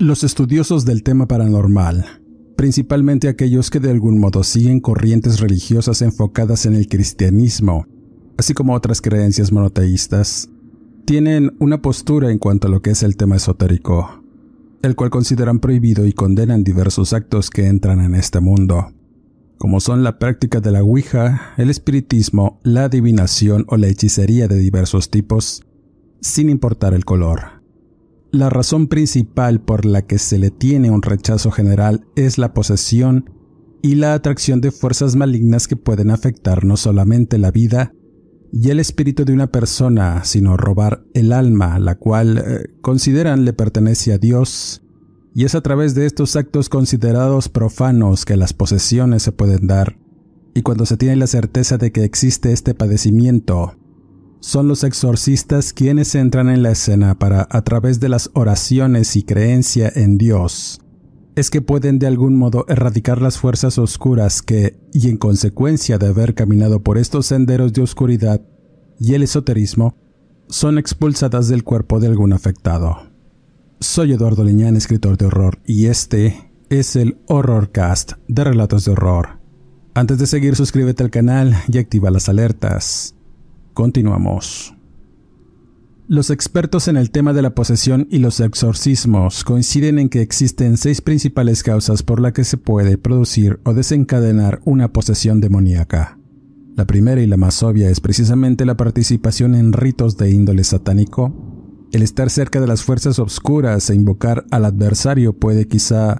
Los estudiosos del tema paranormal, principalmente aquellos que de algún modo siguen corrientes religiosas enfocadas en el cristianismo, así como otras creencias monoteístas, tienen una postura en cuanto a lo que es el tema esotérico, el cual consideran prohibido y condenan diversos actos que entran en este mundo, como son la práctica de la Ouija, el espiritismo, la adivinación o la hechicería de diversos tipos, sin importar el color. La razón principal por la que se le tiene un rechazo general es la posesión y la atracción de fuerzas malignas que pueden afectar no solamente la vida y el espíritu de una persona, sino robar el alma, la cual eh, consideran le pertenece a Dios, y es a través de estos actos considerados profanos que las posesiones se pueden dar, y cuando se tiene la certeza de que existe este padecimiento, son los exorcistas quienes entran en la escena para, a través de las oraciones y creencia en Dios, es que pueden de algún modo erradicar las fuerzas oscuras que, y en consecuencia de haber caminado por estos senderos de oscuridad y el esoterismo, son expulsadas del cuerpo de algún afectado. Soy Eduardo Leñán, escritor de horror, y este es el Horrorcast de Relatos de Horror. Antes de seguir, suscríbete al canal y activa las alertas. Continuamos. Los expertos en el tema de la posesión y los exorcismos coinciden en que existen seis principales causas por las que se puede producir o desencadenar una posesión demoníaca. La primera y la más obvia es precisamente la participación en ritos de índole satánico. El estar cerca de las fuerzas obscuras e invocar al adversario puede quizá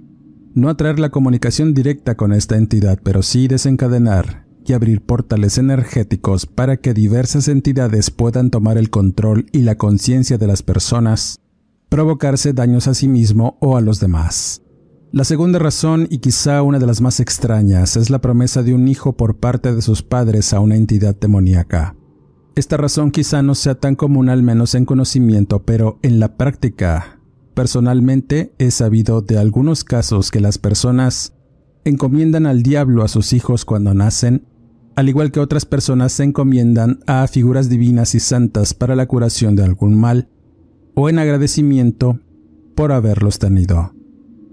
no atraer la comunicación directa con esta entidad, pero sí desencadenar y abrir portales energéticos para que diversas entidades puedan tomar el control y la conciencia de las personas, provocarse daños a sí mismo o a los demás. La segunda razón, y quizá una de las más extrañas, es la promesa de un hijo por parte de sus padres a una entidad demoníaca. Esta razón quizá no sea tan común al menos en conocimiento, pero en la práctica, personalmente he sabido de algunos casos que las personas encomiendan al diablo a sus hijos cuando nacen al igual que otras personas se encomiendan a figuras divinas y santas para la curación de algún mal, o en agradecimiento por haberlos tenido.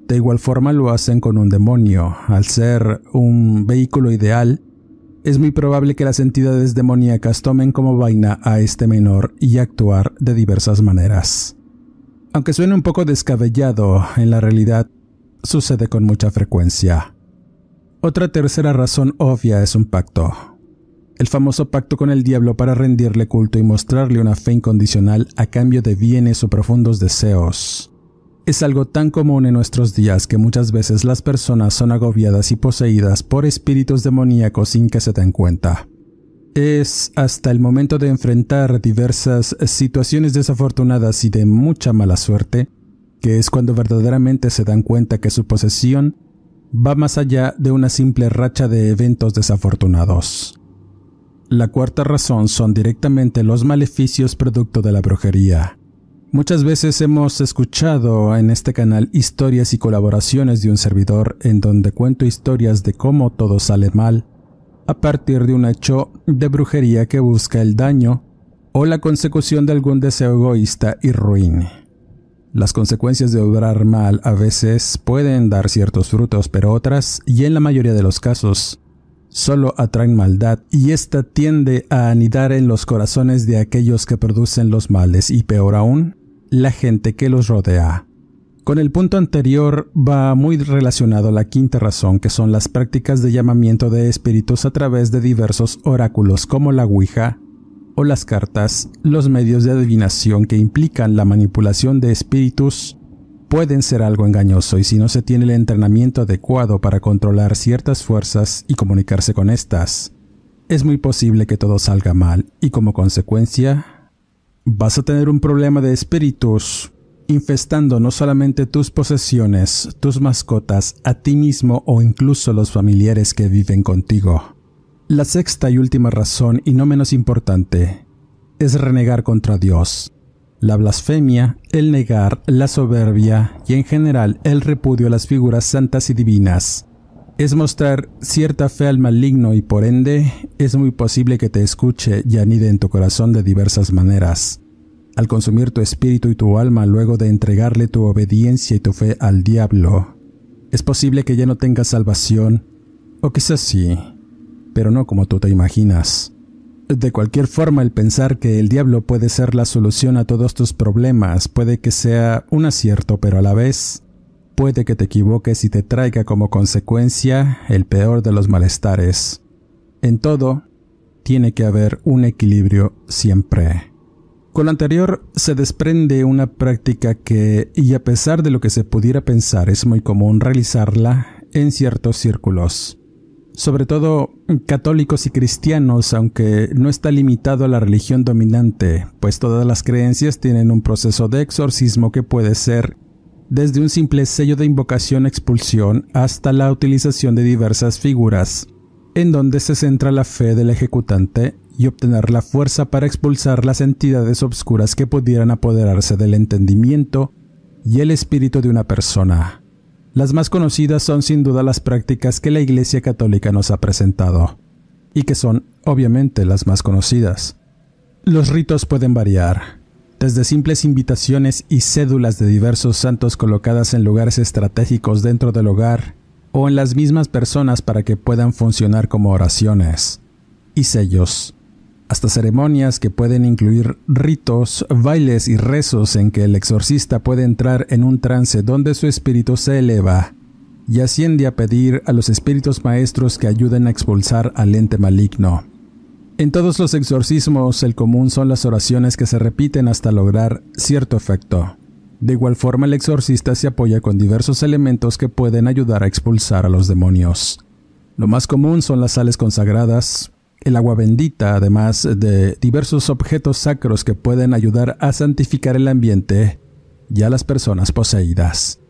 De igual forma lo hacen con un demonio. Al ser un vehículo ideal, es muy probable que las entidades demoníacas tomen como vaina a este menor y actuar de diversas maneras. Aunque suene un poco descabellado, en la realidad sucede con mucha frecuencia. Otra tercera razón obvia es un pacto. El famoso pacto con el diablo para rendirle culto y mostrarle una fe incondicional a cambio de bienes o profundos deseos. Es algo tan común en nuestros días que muchas veces las personas son agobiadas y poseídas por espíritus demoníacos sin que se den cuenta. Es hasta el momento de enfrentar diversas situaciones desafortunadas y de mucha mala suerte que es cuando verdaderamente se dan cuenta que su posesión va más allá de una simple racha de eventos desafortunados. La cuarta razón son directamente los maleficios producto de la brujería. Muchas veces hemos escuchado en este canal historias y colaboraciones de un servidor en donde cuento historias de cómo todo sale mal a partir de un hecho de brujería que busca el daño o la consecución de algún deseo egoísta y ruin. Las consecuencias de obrar mal a veces pueden dar ciertos frutos, pero otras, y en la mayoría de los casos, solo atraen maldad y ésta tiende a anidar en los corazones de aquellos que producen los males y peor aún, la gente que los rodea. Con el punto anterior va muy relacionado la quinta razón, que son las prácticas de llamamiento de espíritus a través de diversos oráculos como la Ouija o las cartas, los medios de adivinación que implican la manipulación de espíritus pueden ser algo engañoso y si no se tiene el entrenamiento adecuado para controlar ciertas fuerzas y comunicarse con estas, es muy posible que todo salga mal y como consecuencia vas a tener un problema de espíritus infestando no solamente tus posesiones, tus mascotas, a ti mismo o incluso los familiares que viven contigo. La sexta y última razón, y no menos importante, es renegar contra Dios. La blasfemia, el negar, la soberbia y en general el repudio a las figuras santas y divinas. Es mostrar cierta fe al maligno y por ende es muy posible que te escuche y anide en tu corazón de diversas maneras. Al consumir tu espíritu y tu alma luego de entregarle tu obediencia y tu fe al diablo, es posible que ya no tengas salvación, o quizás sí, pero no como tú te imaginas. De cualquier forma, el pensar que el diablo puede ser la solución a todos tus problemas puede que sea un acierto, pero a la vez puede que te equivoques y te traiga como consecuencia el peor de los malestares. En todo, tiene que haber un equilibrio siempre. Con lo anterior se desprende una práctica que, y a pesar de lo que se pudiera pensar, es muy común realizarla en ciertos círculos. Sobre todo católicos y cristianos, aunque no está limitado a la religión dominante, pues todas las creencias tienen un proceso de exorcismo que puede ser desde un simple sello de invocación-expulsión hasta la utilización de diversas figuras, en donde se centra la fe del ejecutante y obtener la fuerza para expulsar las entidades obscuras que pudieran apoderarse del entendimiento y el espíritu de una persona. Las más conocidas son sin duda las prácticas que la Iglesia Católica nos ha presentado, y que son, obviamente, las más conocidas. Los ritos pueden variar, desde simples invitaciones y cédulas de diversos santos colocadas en lugares estratégicos dentro del hogar o en las mismas personas para que puedan funcionar como oraciones, y sellos, hasta ceremonias que pueden incluir ritos, bailes y rezos en que el exorcista puede entrar en un trance donde su espíritu se eleva y asciende a pedir a los espíritus maestros que ayuden a expulsar al ente maligno. En todos los exorcismos el común son las oraciones que se repiten hasta lograr cierto efecto. De igual forma el exorcista se apoya con diversos elementos que pueden ayudar a expulsar a los demonios. Lo más común son las sales consagradas, el agua bendita, además de diversos objetos sacros que pueden ayudar a santificar el ambiente y a las personas poseídas.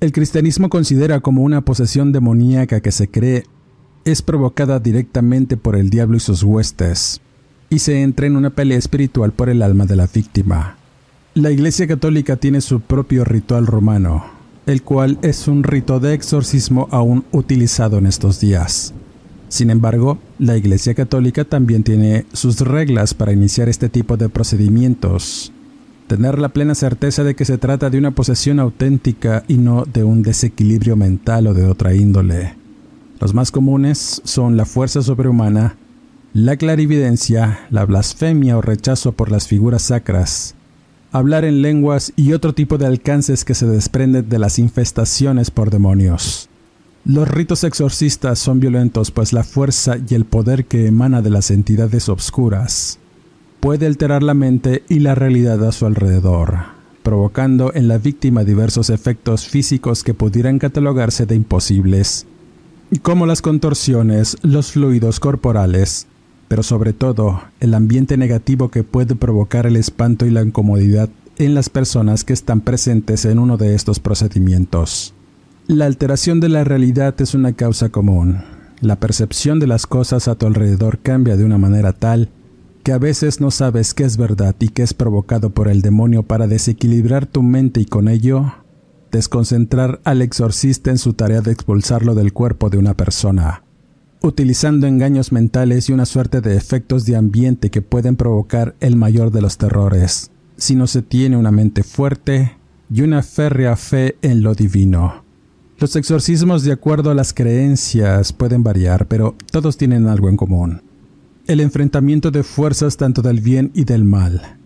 El cristianismo considera como una posesión demoníaca que se cree es provocada directamente por el diablo y sus huestes, y se entra en una pelea espiritual por el alma de la víctima. La Iglesia Católica tiene su propio ritual romano, el cual es un rito de exorcismo aún utilizado en estos días. Sin embargo, la Iglesia Católica también tiene sus reglas para iniciar este tipo de procedimientos. Tener la plena certeza de que se trata de una posesión auténtica y no de un desequilibrio mental o de otra índole. Los más comunes son la fuerza sobrehumana, la clarividencia, la blasfemia o rechazo por las figuras sacras, hablar en lenguas y otro tipo de alcances que se desprenden de las infestaciones por demonios. Los ritos exorcistas son violentos pues la fuerza y el poder que emana de las entidades obscuras puede alterar la mente y la realidad a su alrededor, provocando en la víctima diversos efectos físicos que pudieran catalogarse de imposibles, como las contorsiones, los fluidos corporales, pero sobre todo el ambiente negativo que puede provocar el espanto y la incomodidad en las personas que están presentes en uno de estos procedimientos. La alteración de la realidad es una causa común. La percepción de las cosas a tu alrededor cambia de una manera tal que a veces no sabes qué es verdad y qué es provocado por el demonio para desequilibrar tu mente y con ello desconcentrar al exorcista en su tarea de expulsarlo del cuerpo de una persona, utilizando engaños mentales y una suerte de efectos de ambiente que pueden provocar el mayor de los terrores, si no se tiene una mente fuerte y una férrea fe en lo divino. Los exorcismos de acuerdo a las creencias pueden variar, pero todos tienen algo en común. El enfrentamiento de fuerzas tanto del bien y del mal.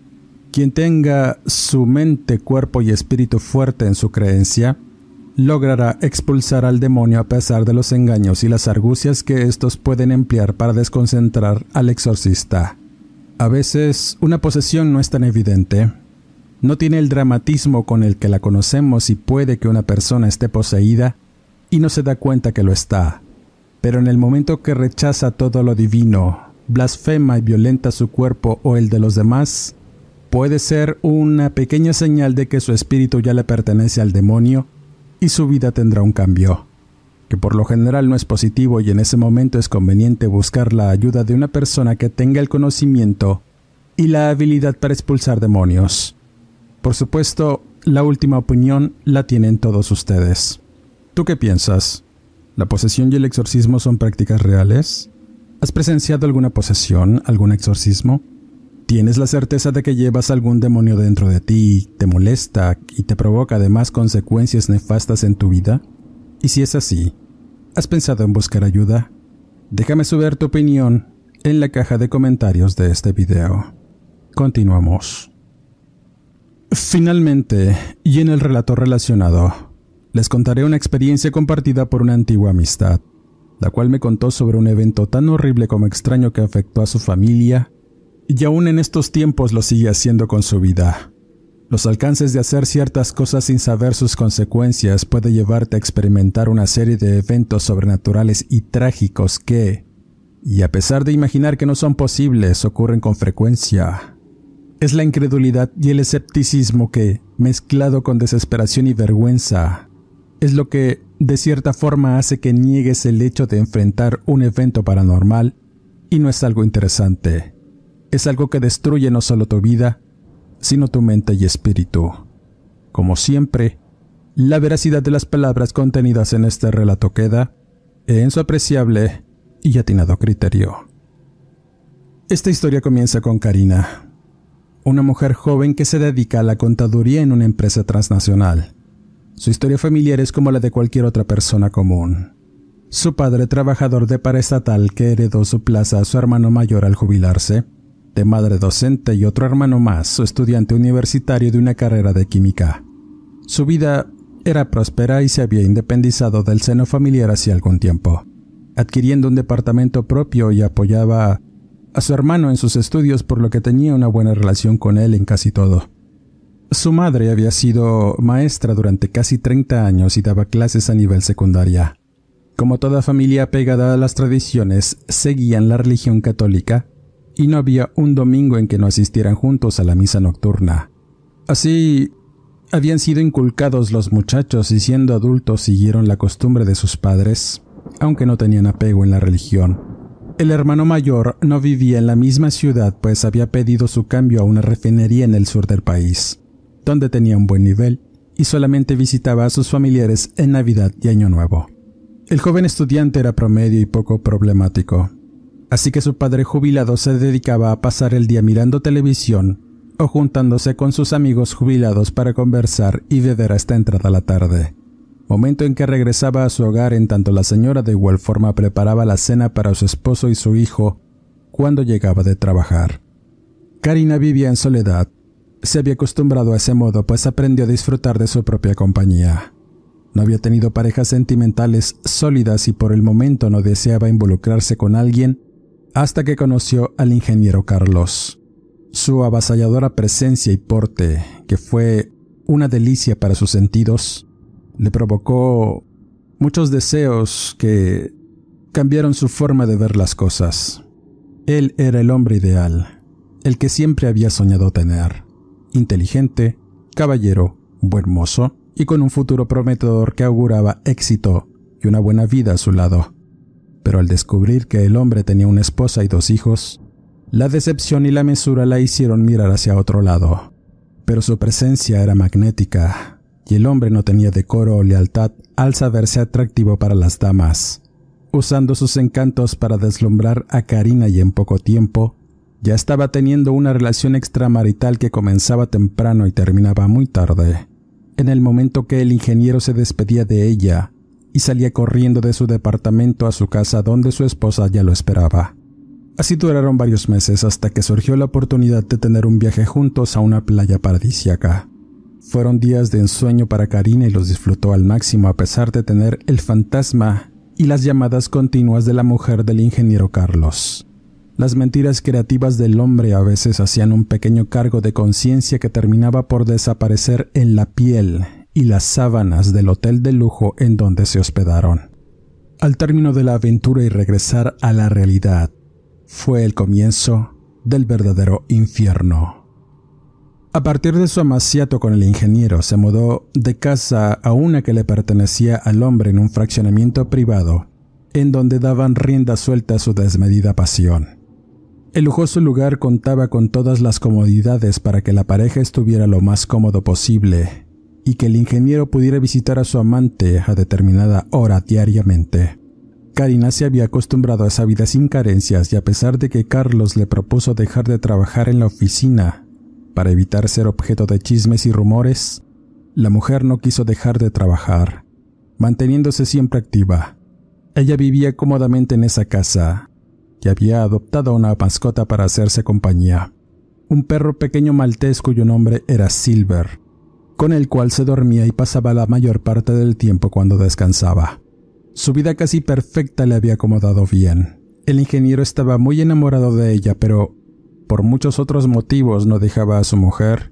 Quien tenga su mente, cuerpo y espíritu fuerte en su creencia, logrará expulsar al demonio a pesar de los engaños y las argucias que estos pueden emplear para desconcentrar al exorcista. A veces una posesión no es tan evidente, no tiene el dramatismo con el que la conocemos y puede que una persona esté poseída y no se da cuenta que lo está. Pero en el momento que rechaza todo lo divino, blasfema y violenta su cuerpo o el de los demás, puede ser una pequeña señal de que su espíritu ya le pertenece al demonio y su vida tendrá un cambio, que por lo general no es positivo y en ese momento es conveniente buscar la ayuda de una persona que tenga el conocimiento y la habilidad para expulsar demonios. Por supuesto, la última opinión la tienen todos ustedes. ¿Tú qué piensas? ¿La posesión y el exorcismo son prácticas reales? ¿Has presenciado alguna posesión, algún exorcismo? ¿Tienes la certeza de que llevas algún demonio dentro de ti, te molesta y te provoca además consecuencias nefastas en tu vida? Y si es así, ¿has pensado en buscar ayuda? Déjame saber tu opinión en la caja de comentarios de este video. Continuamos. Finalmente, y en el relato relacionado, les contaré una experiencia compartida por una antigua amistad, la cual me contó sobre un evento tan horrible como extraño que afectó a su familia y aún en estos tiempos lo sigue haciendo con su vida. Los alcances de hacer ciertas cosas sin saber sus consecuencias puede llevarte a experimentar una serie de eventos sobrenaturales y trágicos que, y a pesar de imaginar que no son posibles, ocurren con frecuencia. Es la incredulidad y el escepticismo que, mezclado con desesperación y vergüenza, es lo que de cierta forma hace que niegues el hecho de enfrentar un evento paranormal y no es algo interesante es algo que destruye no solo tu vida, sino tu mente y espíritu. Como siempre, la veracidad de las palabras contenidas en este relato queda en su apreciable y atinado criterio. Esta historia comienza con Karina, una mujer joven que se dedica a la contaduría en una empresa transnacional. Su historia familiar es como la de cualquier otra persona común. Su padre, trabajador de paraestatal que heredó su plaza a su hermano mayor al jubilarse, de madre docente y otro hermano más, su estudiante universitario de una carrera de química. Su vida era próspera y se había independizado del seno familiar hace algún tiempo, adquiriendo un departamento propio y apoyaba a su hermano en sus estudios por lo que tenía una buena relación con él en casi todo. Su madre había sido maestra durante casi 30 años y daba clases a nivel secundaria. Como toda familia apegada a las tradiciones, seguían la religión católica y no había un domingo en que no asistieran juntos a la misa nocturna. Así habían sido inculcados los muchachos y siendo adultos siguieron la costumbre de sus padres, aunque no tenían apego en la religión. El hermano mayor no vivía en la misma ciudad pues había pedido su cambio a una refinería en el sur del país, donde tenía un buen nivel y solamente visitaba a sus familiares en Navidad y Año Nuevo. El joven estudiante era promedio y poco problemático, así que su padre jubilado se dedicaba a pasar el día mirando televisión o juntándose con sus amigos jubilados para conversar y beber hasta entrada la tarde, momento en que regresaba a su hogar en tanto la señora de igual forma preparaba la cena para su esposo y su hijo cuando llegaba de trabajar. Karina vivía en soledad. Se había acostumbrado a ese modo pues aprendió a disfrutar de su propia compañía. No había tenido parejas sentimentales sólidas y por el momento no deseaba involucrarse con alguien hasta que conoció al ingeniero Carlos. Su avasalladora presencia y porte, que fue una delicia para sus sentidos, le provocó muchos deseos que cambiaron su forma de ver las cosas. Él era el hombre ideal, el que siempre había soñado tener, inteligente, caballero, buen mozo y con un futuro prometedor que auguraba éxito y una buena vida a su lado pero al descubrir que el hombre tenía una esposa y dos hijos, la decepción y la mesura la hicieron mirar hacia otro lado. Pero su presencia era magnética, y el hombre no tenía decoro o lealtad al saberse atractivo para las damas. Usando sus encantos para deslumbrar a Karina y en poco tiempo, ya estaba teniendo una relación extramarital que comenzaba temprano y terminaba muy tarde. En el momento que el ingeniero se despedía de ella, y salía corriendo de su departamento a su casa donde su esposa ya lo esperaba. Así duraron varios meses hasta que surgió la oportunidad de tener un viaje juntos a una playa paradisiaca. Fueron días de ensueño para Karina y los disfrutó al máximo a pesar de tener el fantasma y las llamadas continuas de la mujer del ingeniero Carlos. Las mentiras creativas del hombre a veces hacían un pequeño cargo de conciencia que terminaba por desaparecer en la piel y las sábanas del hotel de lujo en donde se hospedaron. Al término de la aventura y regresar a la realidad, fue el comienzo del verdadero infierno. A partir de su amaciato con el ingeniero, se mudó de casa a una que le pertenecía al hombre en un fraccionamiento privado, en donde daban rienda suelta a su desmedida pasión. El lujoso lugar contaba con todas las comodidades para que la pareja estuviera lo más cómodo posible y que el ingeniero pudiera visitar a su amante a determinada hora diariamente. Karina se había acostumbrado a esa vida sin carencias y a pesar de que Carlos le propuso dejar de trabajar en la oficina para evitar ser objeto de chismes y rumores, la mujer no quiso dejar de trabajar, manteniéndose siempre activa. Ella vivía cómodamente en esa casa, y había adoptado una mascota para hacerse compañía, un perro pequeño maltés cuyo nombre era Silver, con el cual se dormía y pasaba la mayor parte del tiempo cuando descansaba. Su vida casi perfecta le había acomodado bien. El ingeniero estaba muy enamorado de ella, pero por muchos otros motivos no dejaba a su mujer,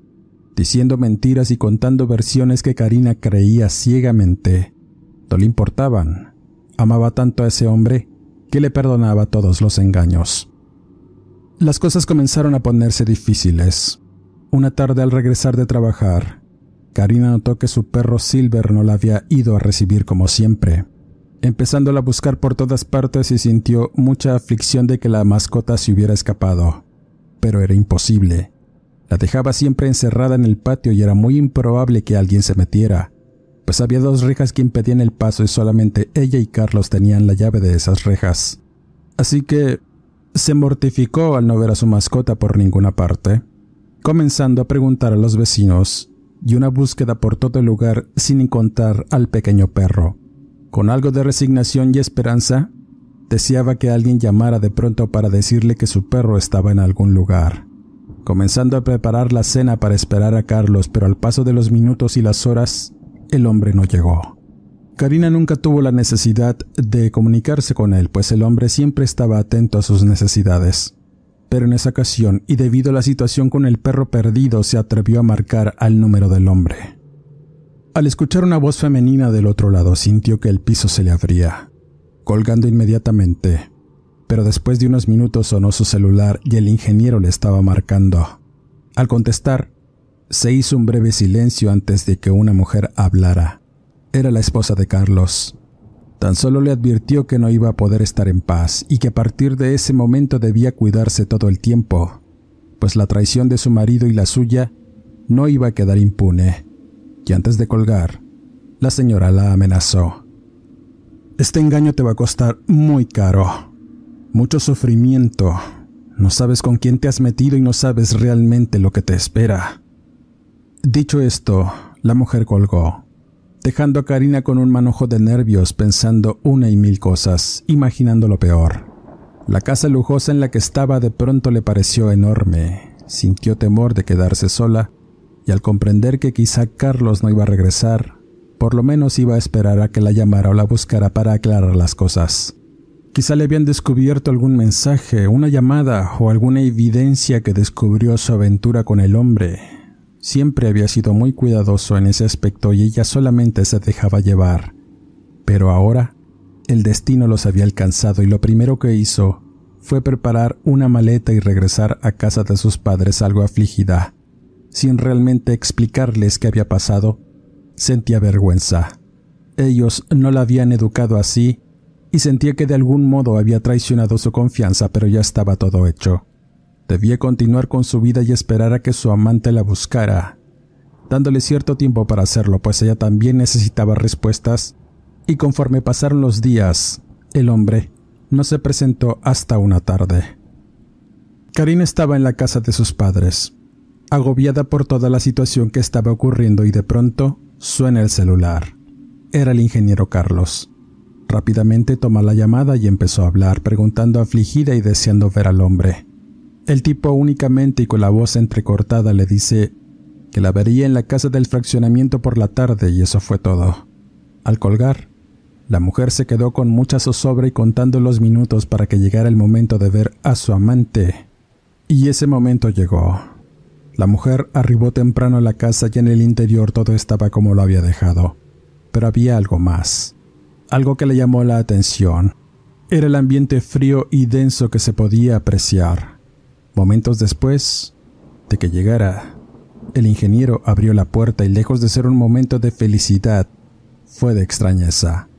diciendo mentiras y contando versiones que Karina creía ciegamente. No le importaban. Amaba tanto a ese hombre que le perdonaba todos los engaños. Las cosas comenzaron a ponerse difíciles. Una tarde al regresar de trabajar, Karina notó que su perro Silver no la había ido a recibir como siempre. Empezándola a buscar por todas partes y sintió mucha aflicción de que la mascota se hubiera escapado. Pero era imposible. La dejaba siempre encerrada en el patio y era muy improbable que alguien se metiera pues había dos rejas que impedían el paso y solamente ella y Carlos tenían la llave de esas rejas. Así que se mortificó al no ver a su mascota por ninguna parte, comenzando a preguntar a los vecinos y una búsqueda por todo el lugar sin encontrar al pequeño perro. Con algo de resignación y esperanza, deseaba que alguien llamara de pronto para decirle que su perro estaba en algún lugar. Comenzando a preparar la cena para esperar a Carlos, pero al paso de los minutos y las horas, el hombre no llegó. Karina nunca tuvo la necesidad de comunicarse con él, pues el hombre siempre estaba atento a sus necesidades. Pero en esa ocasión, y debido a la situación con el perro perdido, se atrevió a marcar al número del hombre. Al escuchar una voz femenina del otro lado, sintió que el piso se le abría, colgando inmediatamente. Pero después de unos minutos sonó su celular y el ingeniero le estaba marcando. Al contestar, se hizo un breve silencio antes de que una mujer hablara. Era la esposa de Carlos. Tan solo le advirtió que no iba a poder estar en paz y que a partir de ese momento debía cuidarse todo el tiempo, pues la traición de su marido y la suya no iba a quedar impune. Y antes de colgar, la señora la amenazó. Este engaño te va a costar muy caro, mucho sufrimiento. No sabes con quién te has metido y no sabes realmente lo que te espera. Dicho esto, la mujer colgó, dejando a Karina con un manojo de nervios pensando una y mil cosas, imaginando lo peor. La casa lujosa en la que estaba de pronto le pareció enorme, sintió temor de quedarse sola, y al comprender que quizá Carlos no iba a regresar, por lo menos iba a esperar a que la llamara o la buscara para aclarar las cosas. Quizá le habían descubierto algún mensaje, una llamada o alguna evidencia que descubrió su aventura con el hombre, Siempre había sido muy cuidadoso en ese aspecto y ella solamente se dejaba llevar. Pero ahora, el destino los había alcanzado y lo primero que hizo fue preparar una maleta y regresar a casa de sus padres algo afligida. Sin realmente explicarles qué había pasado, sentía vergüenza. Ellos no la habían educado así y sentía que de algún modo había traicionado su confianza, pero ya estaba todo hecho. Debía continuar con su vida y esperar a que su amante la buscara, dándole cierto tiempo para hacerlo, pues ella también necesitaba respuestas, y conforme pasaron los días, el hombre no se presentó hasta una tarde. Karina estaba en la casa de sus padres, agobiada por toda la situación que estaba ocurriendo y de pronto suena el celular. Era el ingeniero Carlos. Rápidamente tomó la llamada y empezó a hablar, preguntando afligida y deseando ver al hombre. El tipo únicamente y con la voz entrecortada le dice que la vería en la casa del fraccionamiento por la tarde y eso fue todo. Al colgar, la mujer se quedó con mucha zozobra y contando los minutos para que llegara el momento de ver a su amante. Y ese momento llegó. La mujer arribó temprano a la casa y en el interior todo estaba como lo había dejado. Pero había algo más. Algo que le llamó la atención. Era el ambiente frío y denso que se podía apreciar. Momentos después de que llegara, el ingeniero abrió la puerta y lejos de ser un momento de felicidad, fue de extrañeza.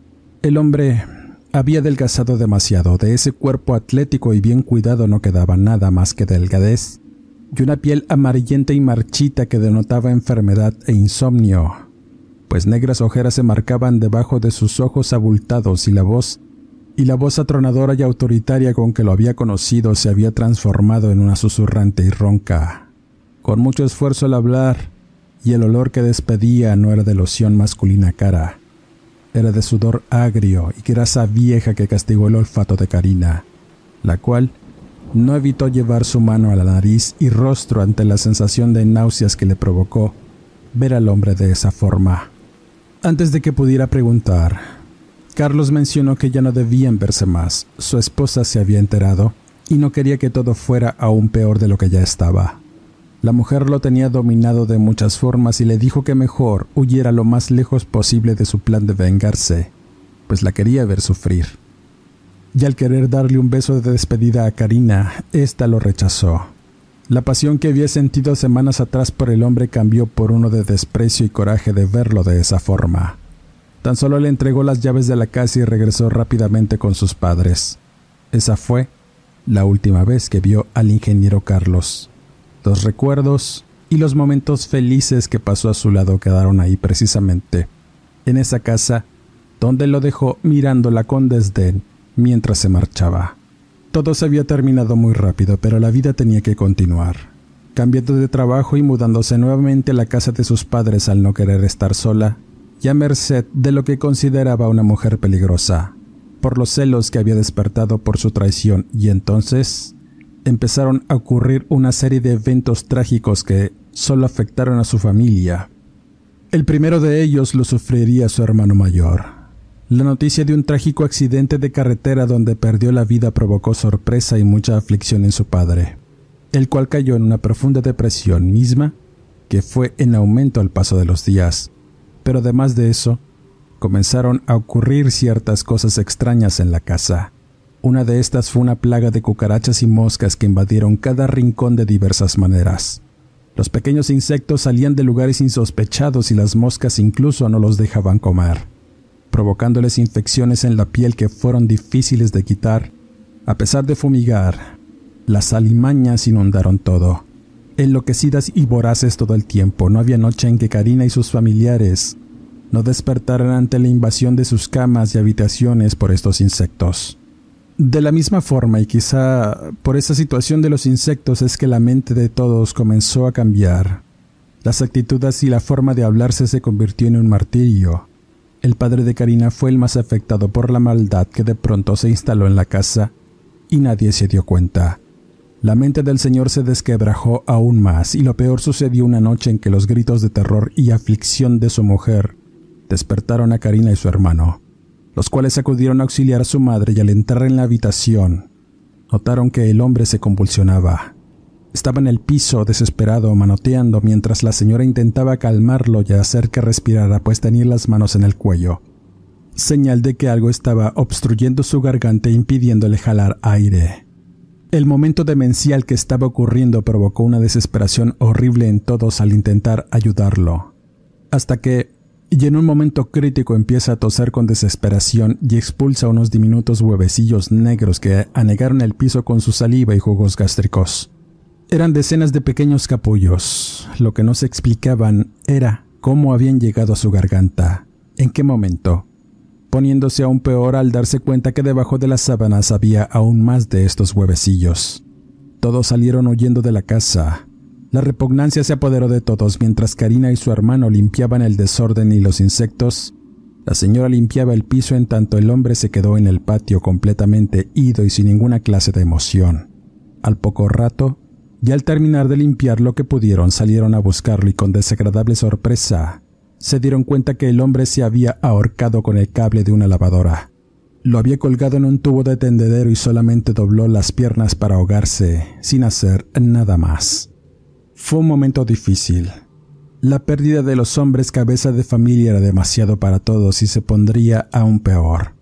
El hombre había adelgazado demasiado, de ese cuerpo atlético y bien cuidado no quedaba nada más que delgadez y una piel amarillenta y marchita que denotaba enfermedad e insomnio, pues negras ojeras se marcaban debajo de sus ojos abultados y la voz y la voz atronadora y autoritaria con que lo había conocido se había transformado en una susurrante y ronca. Con mucho esfuerzo al hablar, y el olor que despedía no era de loción masculina cara, era de sudor agrio y grasa vieja que castigó el olfato de Karina, la cual no evitó llevar su mano a la nariz y rostro ante la sensación de náuseas que le provocó ver al hombre de esa forma. Antes de que pudiera preguntar, Carlos mencionó que ya no debían verse más. Su esposa se había enterado y no quería que todo fuera aún peor de lo que ya estaba. La mujer lo tenía dominado de muchas formas y le dijo que mejor huyera lo más lejos posible de su plan de vengarse, pues la quería ver sufrir. Y al querer darle un beso de despedida a Karina, ésta lo rechazó. La pasión que había sentido semanas atrás por el hombre cambió por uno de desprecio y coraje de verlo de esa forma. Tan solo le entregó las llaves de la casa y regresó rápidamente con sus padres. Esa fue la última vez que vio al ingeniero Carlos. Los recuerdos y los momentos felices que pasó a su lado quedaron ahí precisamente, en esa casa donde lo dejó mirándola con desdén mientras se marchaba. Todo se había terminado muy rápido, pero la vida tenía que continuar. Cambiando de trabajo y mudándose nuevamente a la casa de sus padres al no querer estar sola, ya merced de lo que consideraba una mujer peligrosa, por los celos que había despertado por su traición, y entonces empezaron a ocurrir una serie de eventos trágicos que solo afectaron a su familia. El primero de ellos lo sufriría su hermano mayor. La noticia de un trágico accidente de carretera donde perdió la vida provocó sorpresa y mucha aflicción en su padre, el cual cayó en una profunda depresión misma que fue en aumento al paso de los días. Pero además de eso, comenzaron a ocurrir ciertas cosas extrañas en la casa. Una de estas fue una plaga de cucarachas y moscas que invadieron cada rincón de diversas maneras. Los pequeños insectos salían de lugares insospechados y las moscas incluso no los dejaban comer, provocándoles infecciones en la piel que fueron difíciles de quitar. A pesar de fumigar, las alimañas inundaron todo. Enloquecidas y voraces todo el tiempo, no había noche en que Karina y sus familiares no despertaran ante la invasión de sus camas y habitaciones por estos insectos. De la misma forma, y quizá por esa situación de los insectos es que la mente de todos comenzó a cambiar. Las actitudes y la forma de hablarse se convirtió en un martirio. El padre de Karina fue el más afectado por la maldad que de pronto se instaló en la casa y nadie se dio cuenta. La mente del señor se desquebrajó aún más y lo peor sucedió una noche en que los gritos de terror y aflicción de su mujer despertaron a Karina y su hermano los cuales acudieron a auxiliar a su madre y al entrar en la habitación, notaron que el hombre se convulsionaba. Estaba en el piso, desesperado, manoteando, mientras la señora intentaba calmarlo y hacer que respirara, pues tenía las manos en el cuello. Señal de que algo estaba obstruyendo su garganta e impidiéndole jalar aire. El momento demencial que estaba ocurriendo provocó una desesperación horrible en todos al intentar ayudarlo. Hasta que, y en un momento crítico empieza a toser con desesperación y expulsa unos diminutos huevecillos negros que anegaron el piso con su saliva y jugos gástricos. Eran decenas de pequeños capullos. Lo que no se explicaban era cómo habían llegado a su garganta, en qué momento, poniéndose aún peor al darse cuenta que debajo de las sábanas había aún más de estos huevecillos. Todos salieron huyendo de la casa, la repugnancia se apoderó de todos mientras Karina y su hermano limpiaban el desorden y los insectos. La señora limpiaba el piso en tanto el hombre se quedó en el patio completamente ido y sin ninguna clase de emoción. Al poco rato, y al terminar de limpiar lo que pudieron, salieron a buscarlo y con desagradable sorpresa se dieron cuenta que el hombre se había ahorcado con el cable de una lavadora. Lo había colgado en un tubo de tendedero y solamente dobló las piernas para ahogarse, sin hacer nada más. Fue un momento difícil. La pérdida de los hombres cabeza de familia era demasiado para todos y se pondría aún peor.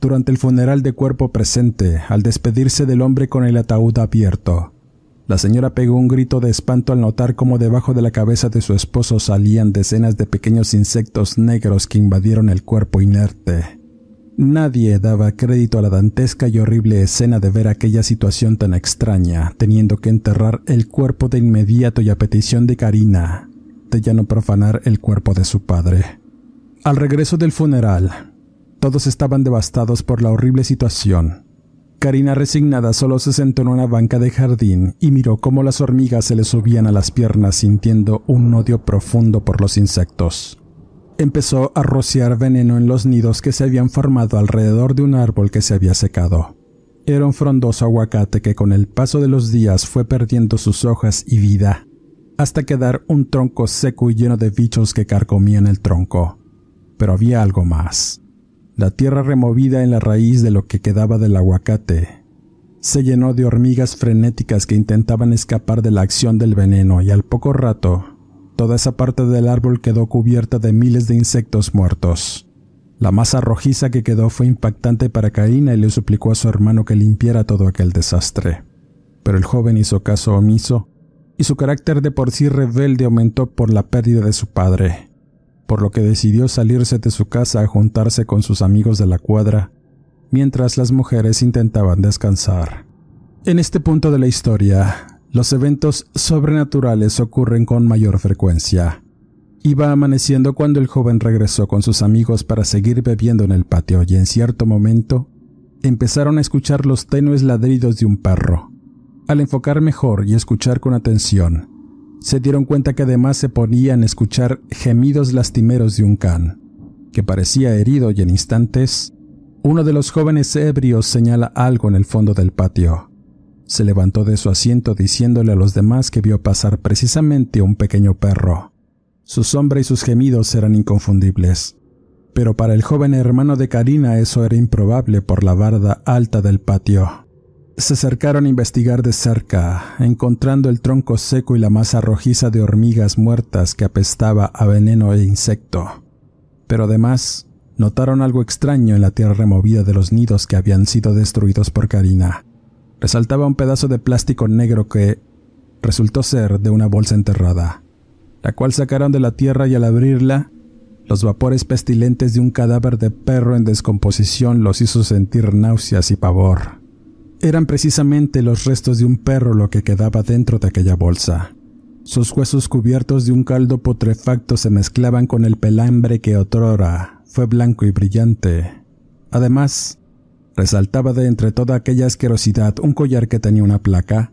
Durante el funeral de cuerpo presente, al despedirse del hombre con el ataúd abierto, la señora pegó un grito de espanto al notar cómo debajo de la cabeza de su esposo salían decenas de pequeños insectos negros que invadieron el cuerpo inerte. Nadie daba crédito a la dantesca y horrible escena de ver aquella situación tan extraña, teniendo que enterrar el cuerpo de inmediato y a petición de Karina, de ya no profanar el cuerpo de su padre. Al regreso del funeral, todos estaban devastados por la horrible situación, Karina resignada solo se sentó en una banca de jardín y miró cómo las hormigas se le subían a las piernas sintiendo un odio profundo por los insectos. Empezó a rociar veneno en los nidos que se habían formado alrededor de un árbol que se había secado. Era un frondoso aguacate que con el paso de los días fue perdiendo sus hojas y vida, hasta quedar un tronco seco y lleno de bichos que carcomían el tronco. Pero había algo más. La tierra removida en la raíz de lo que quedaba del aguacate se llenó de hormigas frenéticas que intentaban escapar de la acción del veneno y al poco rato toda esa parte del árbol quedó cubierta de miles de insectos muertos. La masa rojiza que quedó fue impactante para Karina y le suplicó a su hermano que limpiara todo aquel desastre. Pero el joven hizo caso omiso y su carácter de por sí rebelde aumentó por la pérdida de su padre por lo que decidió salirse de su casa a juntarse con sus amigos de la cuadra, mientras las mujeres intentaban descansar. En este punto de la historia, los eventos sobrenaturales ocurren con mayor frecuencia. Iba amaneciendo cuando el joven regresó con sus amigos para seguir bebiendo en el patio y en cierto momento empezaron a escuchar los tenues ladridos de un perro. Al enfocar mejor y escuchar con atención, se dieron cuenta que además se ponían a escuchar gemidos lastimeros de un can, que parecía herido y en instantes, uno de los jóvenes ebrios señala algo en el fondo del patio. Se levantó de su asiento diciéndole a los demás que vio pasar precisamente un pequeño perro. Su sombra y sus gemidos eran inconfundibles, pero para el joven hermano de Karina eso era improbable por la barda alta del patio. Se acercaron a investigar de cerca, encontrando el tronco seco y la masa rojiza de hormigas muertas que apestaba a veneno e insecto. Pero además, notaron algo extraño en la tierra removida de los nidos que habían sido destruidos por Karina. Resaltaba un pedazo de plástico negro que resultó ser de una bolsa enterrada, la cual sacaron de la tierra y al abrirla, los vapores pestilentes de un cadáver de perro en descomposición los hizo sentir náuseas y pavor. Eran precisamente los restos de un perro lo que quedaba dentro de aquella bolsa. Sus huesos cubiertos de un caldo putrefacto se mezclaban con el pelambre que otrora fue blanco y brillante. Además, resaltaba de entre toda aquella asquerosidad un collar que tenía una placa.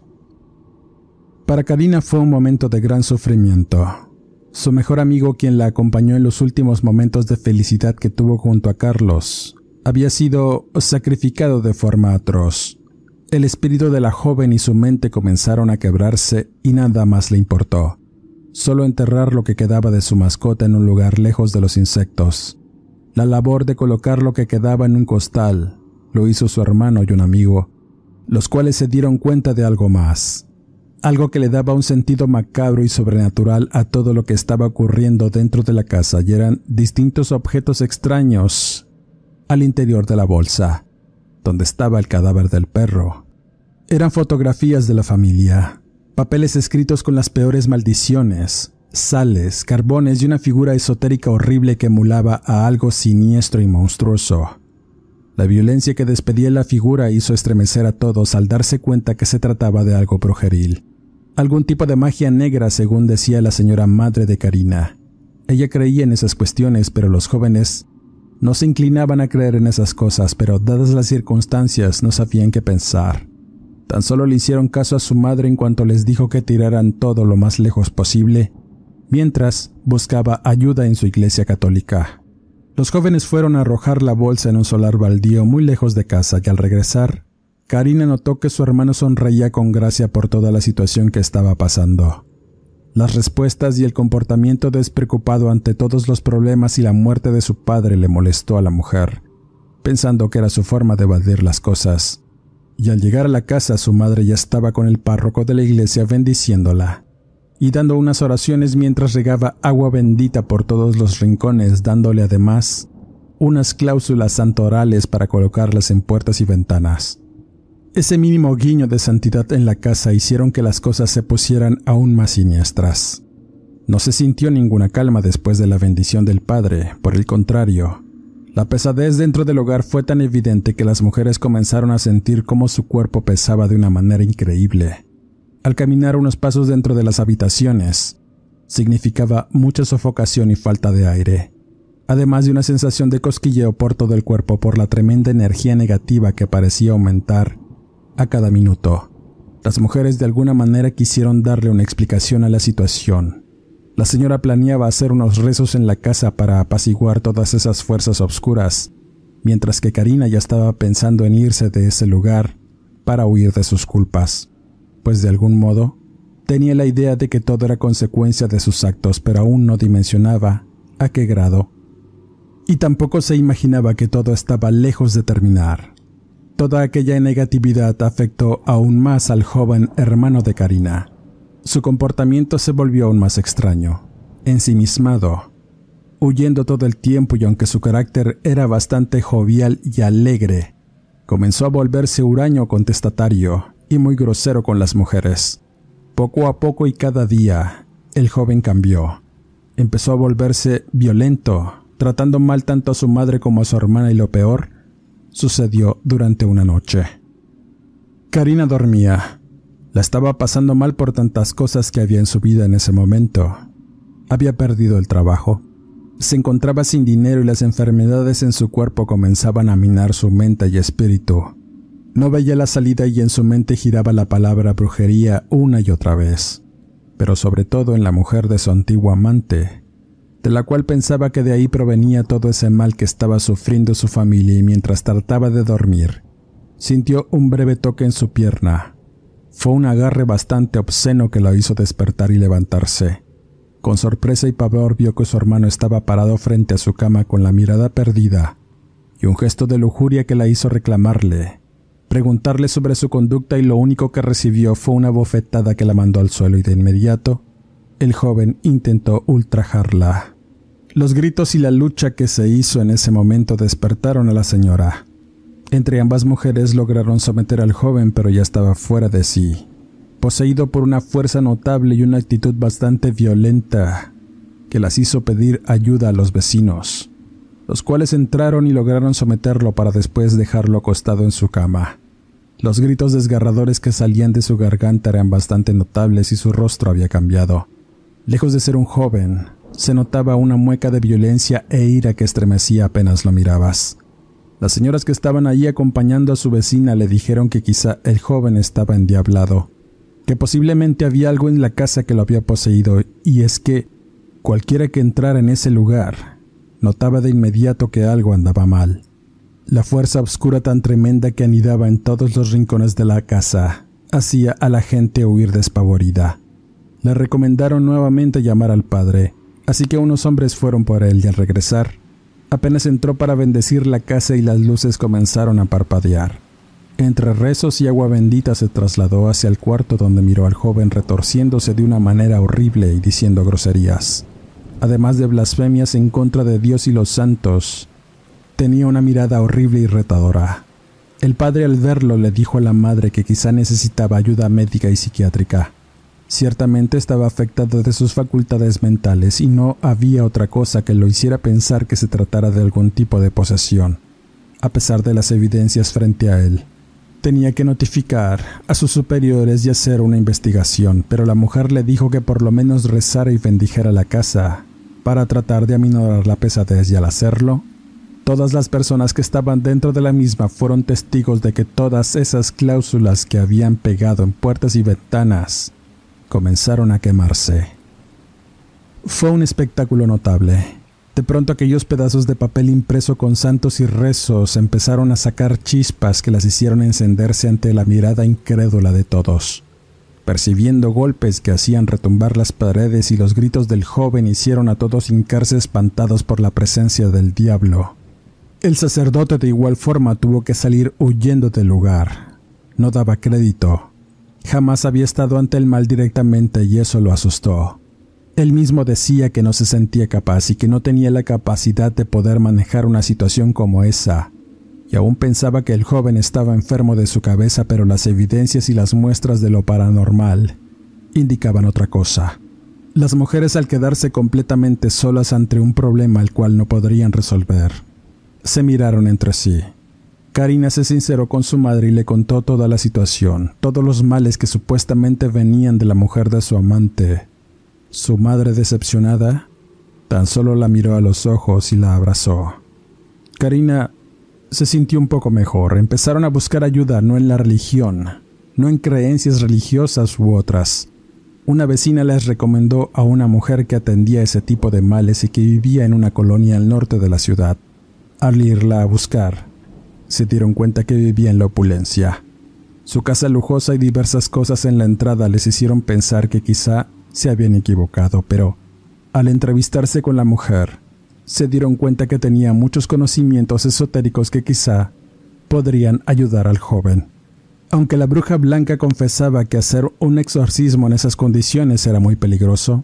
Para Karina fue un momento de gran sufrimiento. Su mejor amigo, quien la acompañó en los últimos momentos de felicidad que tuvo junto a Carlos, había sido sacrificado de forma atroz. El espíritu de la joven y su mente comenzaron a quebrarse y nada más le importó. Solo enterrar lo que quedaba de su mascota en un lugar lejos de los insectos. La labor de colocar lo que quedaba en un costal lo hizo su hermano y un amigo, los cuales se dieron cuenta de algo más, algo que le daba un sentido macabro y sobrenatural a todo lo que estaba ocurriendo dentro de la casa y eran distintos objetos extraños al interior de la bolsa donde estaba el cadáver del perro. Eran fotografías de la familia, papeles escritos con las peores maldiciones, sales, carbones y una figura esotérica horrible que emulaba a algo siniestro y monstruoso. La violencia que despedía la figura hizo estremecer a todos al darse cuenta que se trataba de algo projeril. Algún tipo de magia negra, según decía la señora madre de Karina. Ella creía en esas cuestiones, pero los jóvenes no se inclinaban a creer en esas cosas, pero dadas las circunstancias no sabían qué pensar. Tan solo le hicieron caso a su madre en cuanto les dijo que tiraran todo lo más lejos posible, mientras buscaba ayuda en su iglesia católica. Los jóvenes fueron a arrojar la bolsa en un solar baldío muy lejos de casa y al regresar, Karina notó que su hermano sonreía con gracia por toda la situación que estaba pasando. Las respuestas y el comportamiento despreocupado ante todos los problemas y la muerte de su padre le molestó a la mujer, pensando que era su forma de evadir las cosas. Y al llegar a la casa su madre ya estaba con el párroco de la iglesia bendiciéndola y dando unas oraciones mientras regaba agua bendita por todos los rincones, dándole además unas cláusulas santorales para colocarlas en puertas y ventanas. Ese mínimo guiño de santidad en la casa hicieron que las cosas se pusieran aún más siniestras. No se sintió ninguna calma después de la bendición del Padre, por el contrario, la pesadez dentro del hogar fue tan evidente que las mujeres comenzaron a sentir cómo su cuerpo pesaba de una manera increíble. Al caminar unos pasos dentro de las habitaciones, significaba mucha sofocación y falta de aire, además de una sensación de cosquilleo por todo el cuerpo por la tremenda energía negativa que parecía aumentar a cada minuto. Las mujeres de alguna manera quisieron darle una explicación a la situación. La señora planeaba hacer unos rezos en la casa para apaciguar todas esas fuerzas oscuras, mientras que Karina ya estaba pensando en irse de ese lugar para huir de sus culpas, pues de algún modo tenía la idea de que todo era consecuencia de sus actos, pero aún no dimensionaba a qué grado. Y tampoco se imaginaba que todo estaba lejos de terminar. Toda aquella negatividad afectó aún más al joven hermano de Karina. Su comportamiento se volvió aún más extraño, ensimismado, huyendo todo el tiempo y aunque su carácter era bastante jovial y alegre, comenzó a volverse huraño contestatario y muy grosero con las mujeres. Poco a poco y cada día, el joven cambió. Empezó a volverse violento, tratando mal tanto a su madre como a su hermana y lo peor, sucedió durante una noche. Karina dormía. La estaba pasando mal por tantas cosas que había en su vida en ese momento. Había perdido el trabajo. Se encontraba sin dinero y las enfermedades en su cuerpo comenzaban a minar su mente y espíritu. No veía la salida y en su mente giraba la palabra brujería una y otra vez, pero sobre todo en la mujer de su antiguo amante, de la cual pensaba que de ahí provenía todo ese mal que estaba sufriendo su familia y mientras trataba de dormir, sintió un breve toque en su pierna. Fue un agarre bastante obsceno que la hizo despertar y levantarse. Con sorpresa y pavor vio que su hermano estaba parado frente a su cama con la mirada perdida y un gesto de lujuria que la hizo reclamarle, preguntarle sobre su conducta y lo único que recibió fue una bofetada que la mandó al suelo y de inmediato el joven intentó ultrajarla. Los gritos y la lucha que se hizo en ese momento despertaron a la señora. Entre ambas mujeres lograron someter al joven, pero ya estaba fuera de sí, poseído por una fuerza notable y una actitud bastante violenta que las hizo pedir ayuda a los vecinos, los cuales entraron y lograron someterlo para después dejarlo acostado en su cama. Los gritos desgarradores que salían de su garganta eran bastante notables y su rostro había cambiado. Lejos de ser un joven, se notaba una mueca de violencia e ira que estremecía apenas lo mirabas. Las señoras que estaban allí acompañando a su vecina le dijeron que quizá el joven estaba endiablado, que posiblemente había algo en la casa que lo había poseído, y es que cualquiera que entrara en ese lugar notaba de inmediato que algo andaba mal. La fuerza oscura tan tremenda que anidaba en todos los rincones de la casa hacía a la gente huir despavorida. Le recomendaron nuevamente llamar al padre, así que unos hombres fueron por él y al regresar, apenas entró para bendecir la casa y las luces comenzaron a parpadear. Entre rezos y agua bendita se trasladó hacia el cuarto donde miró al joven retorciéndose de una manera horrible y diciendo groserías. Además de blasfemias en contra de Dios y los santos, tenía una mirada horrible y retadora. El padre al verlo le dijo a la madre que quizá necesitaba ayuda médica y psiquiátrica. Ciertamente estaba afectado de sus facultades mentales y no había otra cosa que lo hiciera pensar que se tratara de algún tipo de posesión, a pesar de las evidencias frente a él. Tenía que notificar a sus superiores y hacer una investigación, pero la mujer le dijo que por lo menos rezara y bendijera la casa para tratar de aminorar la pesadez y al hacerlo, todas las personas que estaban dentro de la misma fueron testigos de que todas esas cláusulas que habían pegado en puertas y ventanas comenzaron a quemarse. Fue un espectáculo notable. De pronto aquellos pedazos de papel impreso con santos y rezos empezaron a sacar chispas que las hicieron encenderse ante la mirada incrédula de todos. Percibiendo golpes que hacían retumbar las paredes y los gritos del joven hicieron a todos hincarse espantados por la presencia del diablo. El sacerdote de igual forma tuvo que salir huyendo del lugar. No daba crédito. Jamás había estado ante el mal directamente y eso lo asustó. Él mismo decía que no se sentía capaz y que no tenía la capacidad de poder manejar una situación como esa, y aún pensaba que el joven estaba enfermo de su cabeza, pero las evidencias y las muestras de lo paranormal indicaban otra cosa. Las mujeres al quedarse completamente solas ante un problema al cual no podrían resolver, se miraron entre sí. Karina se sinceró con su madre y le contó toda la situación, todos los males que supuestamente venían de la mujer de su amante. Su madre, decepcionada, tan solo la miró a los ojos y la abrazó. Karina se sintió un poco mejor. Empezaron a buscar ayuda no en la religión, no en creencias religiosas u otras. Una vecina les recomendó a una mujer que atendía ese tipo de males y que vivía en una colonia al norte de la ciudad. Al irla a buscar, se dieron cuenta que vivía en la opulencia. Su casa lujosa y diversas cosas en la entrada les hicieron pensar que quizá se habían equivocado, pero al entrevistarse con la mujer, se dieron cuenta que tenía muchos conocimientos esotéricos que quizá podrían ayudar al joven. Aunque la bruja blanca confesaba que hacer un exorcismo en esas condiciones era muy peligroso,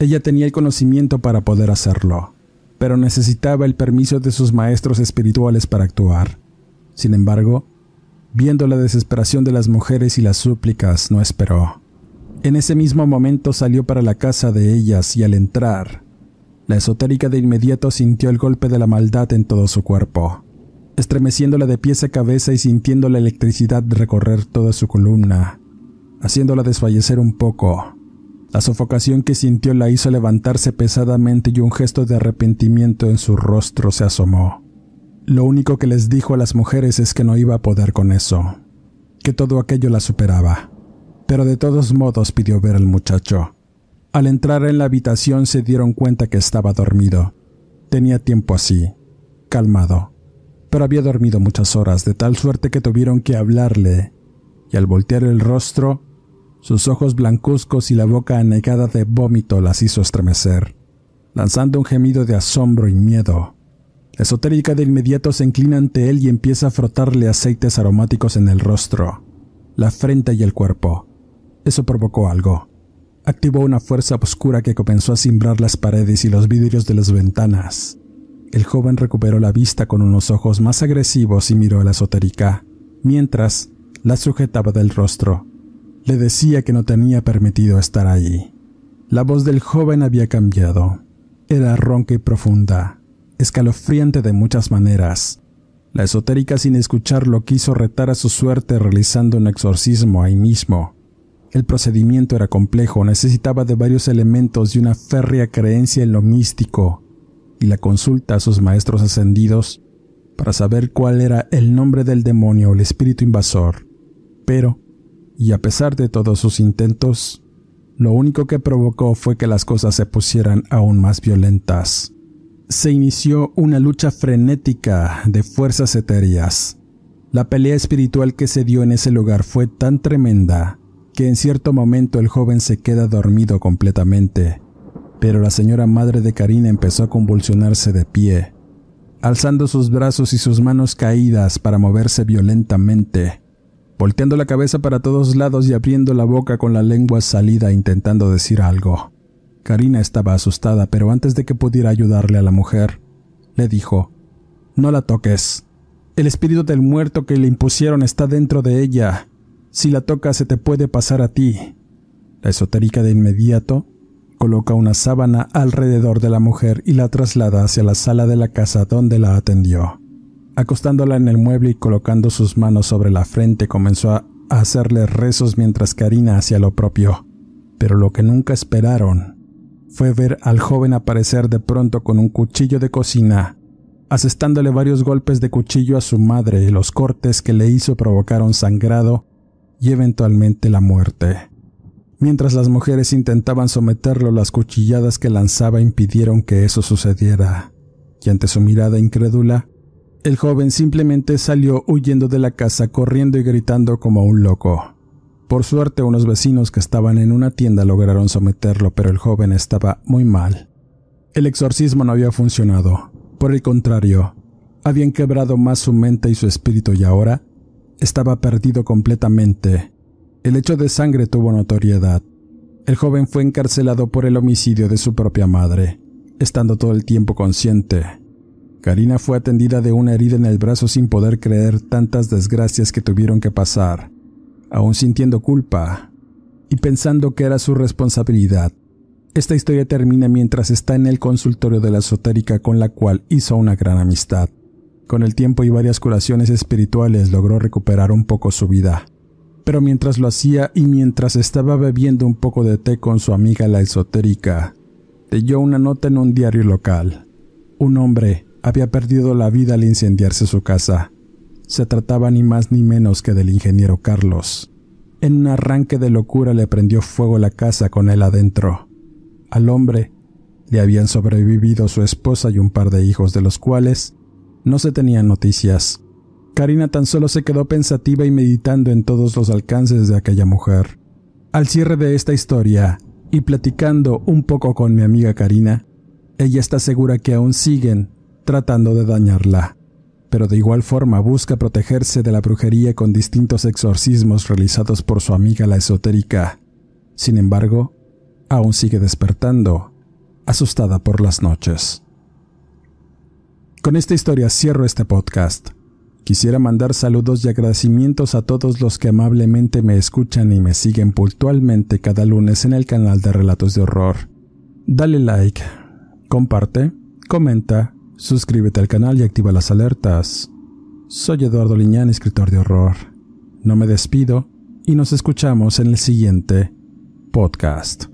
ella tenía el conocimiento para poder hacerlo, pero necesitaba el permiso de sus maestros espirituales para actuar. Sin embargo, viendo la desesperación de las mujeres y las súplicas, no esperó. En ese mismo momento salió para la casa de ellas y al entrar, la esotérica de inmediato sintió el golpe de la maldad en todo su cuerpo, estremeciéndola de pies a cabeza y sintiendo la electricidad recorrer toda su columna, haciéndola desfallecer un poco. La sofocación que sintió la hizo levantarse pesadamente y un gesto de arrepentimiento en su rostro se asomó. Lo único que les dijo a las mujeres es que no iba a poder con eso, que todo aquello la superaba, pero de todos modos pidió ver al muchacho. Al entrar en la habitación se dieron cuenta que estaba dormido. Tenía tiempo así, calmado, pero había dormido muchas horas, de tal suerte que tuvieron que hablarle, y al voltear el rostro sus ojos blancuzcos y la boca anegada de vómito las hizo estremecer, lanzando un gemido de asombro y miedo. Esotérica de inmediato se inclina ante él y empieza a frotarle aceites aromáticos en el rostro, la frente y el cuerpo. Eso provocó algo. Activó una fuerza oscura que comenzó a cimbrar las paredes y los vidrios de las ventanas. El joven recuperó la vista con unos ojos más agresivos y miró a la esotérica, mientras la sujetaba del rostro le decía que no tenía permitido estar ahí. La voz del joven había cambiado. Era ronca y profunda, escalofriante de muchas maneras. La esotérica sin escucharlo quiso retar a su suerte realizando un exorcismo ahí mismo. El procedimiento era complejo, necesitaba de varios elementos y una férrea creencia en lo místico, y la consulta a sus maestros ascendidos para saber cuál era el nombre del demonio o el espíritu invasor. Pero y a pesar de todos sus intentos, lo único que provocó fue que las cosas se pusieran aún más violentas. Se inició una lucha frenética de fuerzas etéreas. La pelea espiritual que se dio en ese lugar fue tan tremenda que en cierto momento el joven se queda dormido completamente, pero la señora madre de Karina empezó a convulsionarse de pie, alzando sus brazos y sus manos caídas para moverse violentamente volteando la cabeza para todos lados y abriendo la boca con la lengua salida intentando decir algo. Karina estaba asustada, pero antes de que pudiera ayudarle a la mujer, le dijo, No la toques. El espíritu del muerto que le impusieron está dentro de ella. Si la tocas se te puede pasar a ti. La esotérica de inmediato coloca una sábana alrededor de la mujer y la traslada hacia la sala de la casa donde la atendió. Acostándola en el mueble y colocando sus manos sobre la frente comenzó a hacerle rezos mientras Karina hacía lo propio. Pero lo que nunca esperaron fue ver al joven aparecer de pronto con un cuchillo de cocina, asestándole varios golpes de cuchillo a su madre y los cortes que le hizo provocaron sangrado y eventualmente la muerte. Mientras las mujeres intentaban someterlo, las cuchilladas que lanzaba impidieron que eso sucediera, y ante su mirada incrédula, el joven simplemente salió huyendo de la casa corriendo y gritando como un loco. Por suerte unos vecinos que estaban en una tienda lograron someterlo, pero el joven estaba muy mal. El exorcismo no había funcionado. Por el contrario, habían quebrado más su mente y su espíritu y ahora estaba perdido completamente. El hecho de sangre tuvo notoriedad. El joven fue encarcelado por el homicidio de su propia madre, estando todo el tiempo consciente. Karina fue atendida de una herida en el brazo sin poder creer tantas desgracias que tuvieron que pasar, aún sintiendo culpa y pensando que era su responsabilidad. Esta historia termina mientras está en el consultorio de la esotérica con la cual hizo una gran amistad. Con el tiempo y varias curaciones espirituales logró recuperar un poco su vida. Pero mientras lo hacía y mientras estaba bebiendo un poco de té con su amiga la esotérica, leyó una nota en un diario local. Un hombre había perdido la vida al incendiarse su casa. Se trataba ni más ni menos que del ingeniero Carlos. En un arranque de locura le prendió fuego la casa con él adentro. Al hombre le habían sobrevivido su esposa y un par de hijos de los cuales no se tenían noticias. Karina tan solo se quedó pensativa y meditando en todos los alcances de aquella mujer. Al cierre de esta historia, y platicando un poco con mi amiga Karina, ella está segura que aún siguen tratando de dañarla, pero de igual forma busca protegerse de la brujería con distintos exorcismos realizados por su amiga la esotérica. Sin embargo, aún sigue despertando, asustada por las noches. Con esta historia cierro este podcast. Quisiera mandar saludos y agradecimientos a todos los que amablemente me escuchan y me siguen puntualmente cada lunes en el canal de Relatos de Horror. Dale like, comparte, comenta, suscríbete al canal y activa las alertas. Soy Eduardo Liñán, escritor de horror. No me despido y nos escuchamos en el siguiente podcast.